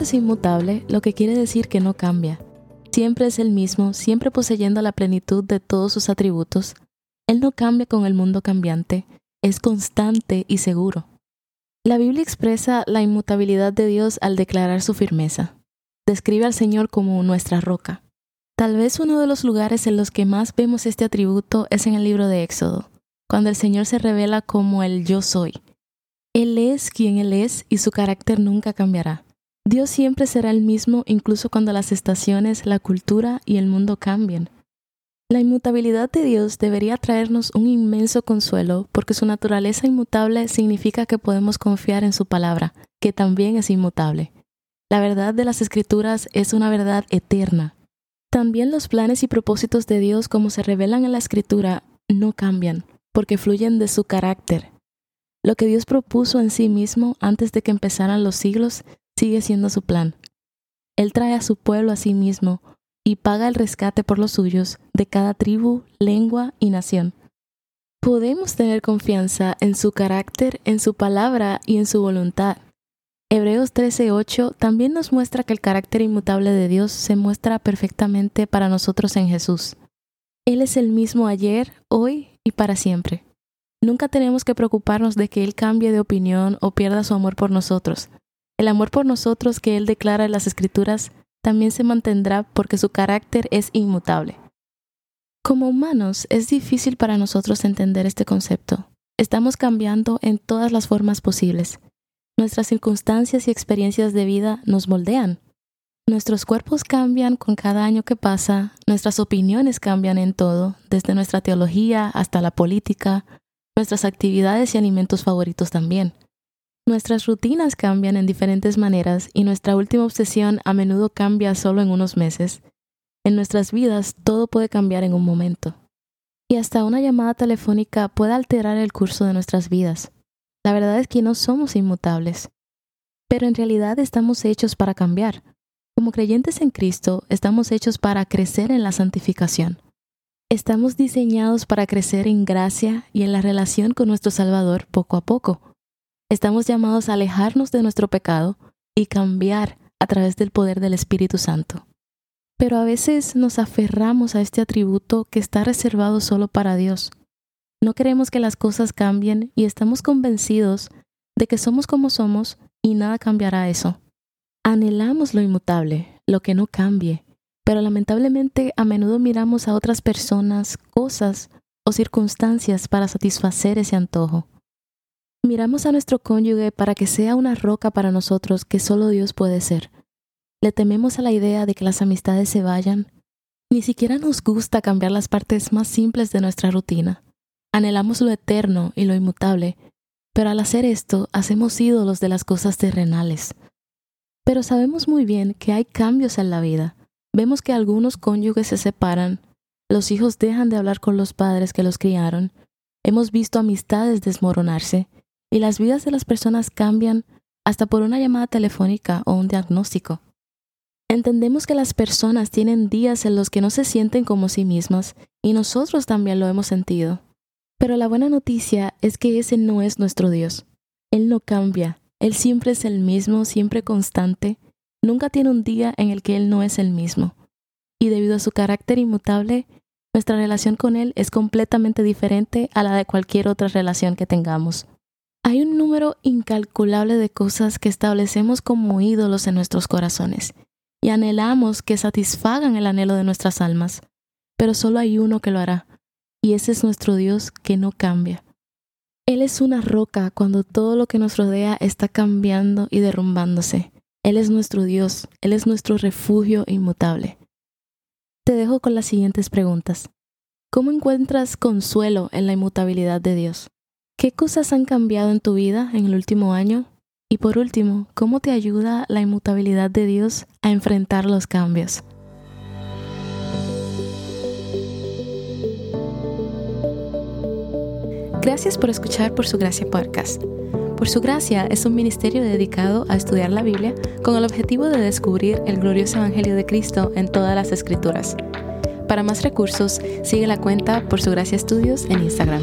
Es inmutable, lo que quiere decir que no cambia. Siempre es el mismo, siempre poseyendo la plenitud de todos sus atributos. Él no cambia con el mundo cambiante, es constante y seguro. La Biblia expresa la inmutabilidad de Dios al declarar su firmeza. Describe al Señor como nuestra roca. Tal vez uno de los lugares en los que más vemos este atributo es en el libro de Éxodo, cuando el Señor se revela como el yo soy. Él es quien Él es y su carácter nunca cambiará. Dios siempre será el mismo incluso cuando las estaciones, la cultura y el mundo cambien. La inmutabilidad de Dios debería traernos un inmenso consuelo porque su naturaleza inmutable significa que podemos confiar en su palabra, que también es inmutable. La verdad de las escrituras es una verdad eterna. También los planes y propósitos de Dios como se revelan en la escritura no cambian, porque fluyen de su carácter. Lo que Dios propuso en sí mismo antes de que empezaran los siglos sigue siendo su plan. Él trae a su pueblo a sí mismo y paga el rescate por los suyos de cada tribu, lengua y nación. Podemos tener confianza en su carácter, en su palabra y en su voluntad. Hebreos 13:8 también nos muestra que el carácter inmutable de Dios se muestra perfectamente para nosotros en Jesús. Él es el mismo ayer, hoy y para siempre. Nunca tenemos que preocuparnos de que Él cambie de opinión o pierda su amor por nosotros. El amor por nosotros que Él declara en las Escrituras también se mantendrá porque su carácter es inmutable. Como humanos es difícil para nosotros entender este concepto. Estamos cambiando en todas las formas posibles. Nuestras circunstancias y experiencias de vida nos moldean. Nuestros cuerpos cambian con cada año que pasa, nuestras opiniones cambian en todo, desde nuestra teología hasta la política, nuestras actividades y alimentos favoritos también. Nuestras rutinas cambian en diferentes maneras y nuestra última obsesión a menudo cambia solo en unos meses. En nuestras vidas todo puede cambiar en un momento. Y hasta una llamada telefónica puede alterar el curso de nuestras vidas. La verdad es que no somos inmutables. Pero en realidad estamos hechos para cambiar. Como creyentes en Cristo, estamos hechos para crecer en la santificación. Estamos diseñados para crecer en gracia y en la relación con nuestro Salvador poco a poco. Estamos llamados a alejarnos de nuestro pecado y cambiar a través del poder del Espíritu Santo. Pero a veces nos aferramos a este atributo que está reservado solo para Dios. No queremos que las cosas cambien y estamos convencidos de que somos como somos y nada cambiará eso. Anhelamos lo inmutable, lo que no cambie, pero lamentablemente a menudo miramos a otras personas, cosas o circunstancias para satisfacer ese antojo. Miramos a nuestro cónyuge para que sea una roca para nosotros que solo Dios puede ser. Le tememos a la idea de que las amistades se vayan. Ni siquiera nos gusta cambiar las partes más simples de nuestra rutina. Anhelamos lo eterno y lo inmutable, pero al hacer esto hacemos ídolos de las cosas terrenales. Pero sabemos muy bien que hay cambios en la vida. Vemos que algunos cónyuges se separan, los hijos dejan de hablar con los padres que los criaron, hemos visto amistades desmoronarse, y las vidas de las personas cambian hasta por una llamada telefónica o un diagnóstico. Entendemos que las personas tienen días en los que no se sienten como sí mismas y nosotros también lo hemos sentido. Pero la buena noticia es que ese no es nuestro Dios. Él no cambia, Él siempre es el mismo, siempre constante, nunca tiene un día en el que Él no es el mismo. Y debido a su carácter inmutable, nuestra relación con Él es completamente diferente a la de cualquier otra relación que tengamos. Hay un número incalculable de cosas que establecemos como ídolos en nuestros corazones y anhelamos que satisfagan el anhelo de nuestras almas, pero solo hay uno que lo hará, y ese es nuestro Dios que no cambia. Él es una roca cuando todo lo que nos rodea está cambiando y derrumbándose. Él es nuestro Dios, Él es nuestro refugio inmutable. Te dejo con las siguientes preguntas. ¿Cómo encuentras consuelo en la inmutabilidad de Dios? ¿Qué cosas han cambiado en tu vida en el último año? Y por último, ¿cómo te ayuda la inmutabilidad de Dios a enfrentar los cambios? Gracias por escuchar Por Su Gracia Podcast. Por Su Gracia es un ministerio dedicado a estudiar la Biblia con el objetivo de descubrir el glorioso Evangelio de Cristo en todas las Escrituras. Para más recursos, sigue la cuenta Por Su Gracia Estudios en Instagram.